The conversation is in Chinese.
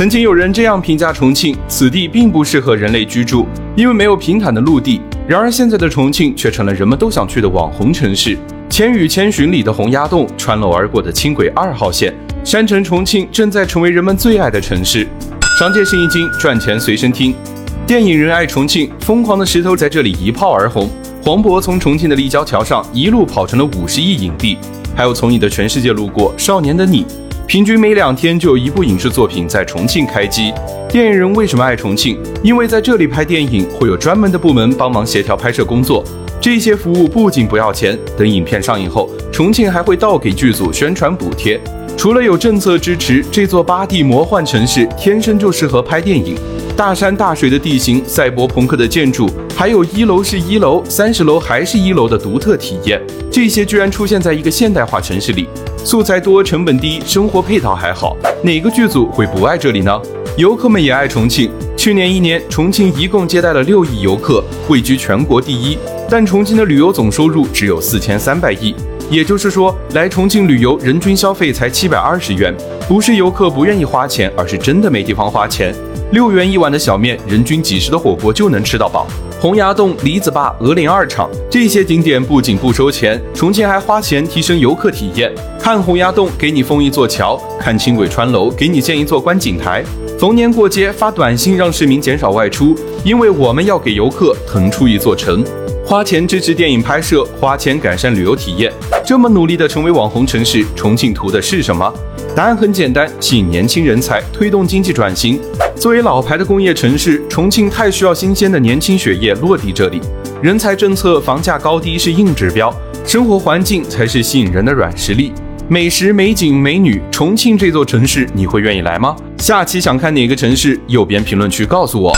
曾经有人这样评价重庆：此地并不适合人类居住，因为没有平坦的陆地。然而现在的重庆却成了人们都想去的网红城市。《千与千寻》里的洪崖洞，穿楼而过的轻轨二号线，山城重庆正在成为人们最爱的城市。商界生意经，赚钱随身听。电影《人爱重庆》，疯狂的石头在这里一炮而红。黄渤从重庆的立交桥上一路跑成了五十亿影帝。还有从你的全世界路过，少年的你。平均每两天就有一部影视作品在重庆开机。电影人为什么爱重庆？因为在这里拍电影会有专门的部门帮忙协调拍摄工作，这些服务不仅不要钱，等影片上映后，重庆还会倒给剧组宣传补贴。除了有政策支持，这座八 D 魔幻城市天生就适合拍电影。大山大水的地形，赛博朋克的建筑，还有一楼是一楼，三十楼还是一楼的独特体验，这些居然出现在一个现代化城市里。素材多，成本低，生活配套还好，哪个剧组会不爱这里呢？游客们也爱重庆。去年一年，重庆一共接待了六亿游客，位居全国第一。但重庆的旅游总收入只有四千三百亿，也就是说，来重庆旅游人均消费才七百二十元。不是游客不愿意花钱，而是真的没地方花钱。六元一碗的小面，人均几十的火锅就能吃到饱。洪崖洞、李子坝、鹅岭二厂这些景点不仅不收钱，重庆还花钱提升游客体验。看洪崖洞，给你封一座桥；看轻轨穿楼，给你建一座观景台。逢年过节发短信让市民减少外出，因为我们要给游客腾出一座城。花钱支持电影拍摄，花钱改善旅游体验。这么努力的成为网红城市，重庆图的是什么？答案很简单，吸引年轻人才，推动经济转型。作为老牌的工业城市，重庆太需要新鲜的年轻血液落地这里。人才政策、房价高低是硬指标，生活环境才是吸引人的软实力。美食、美景、美女，重庆这座城市，你会愿意来吗？下期想看哪个城市？右边评论区告诉我。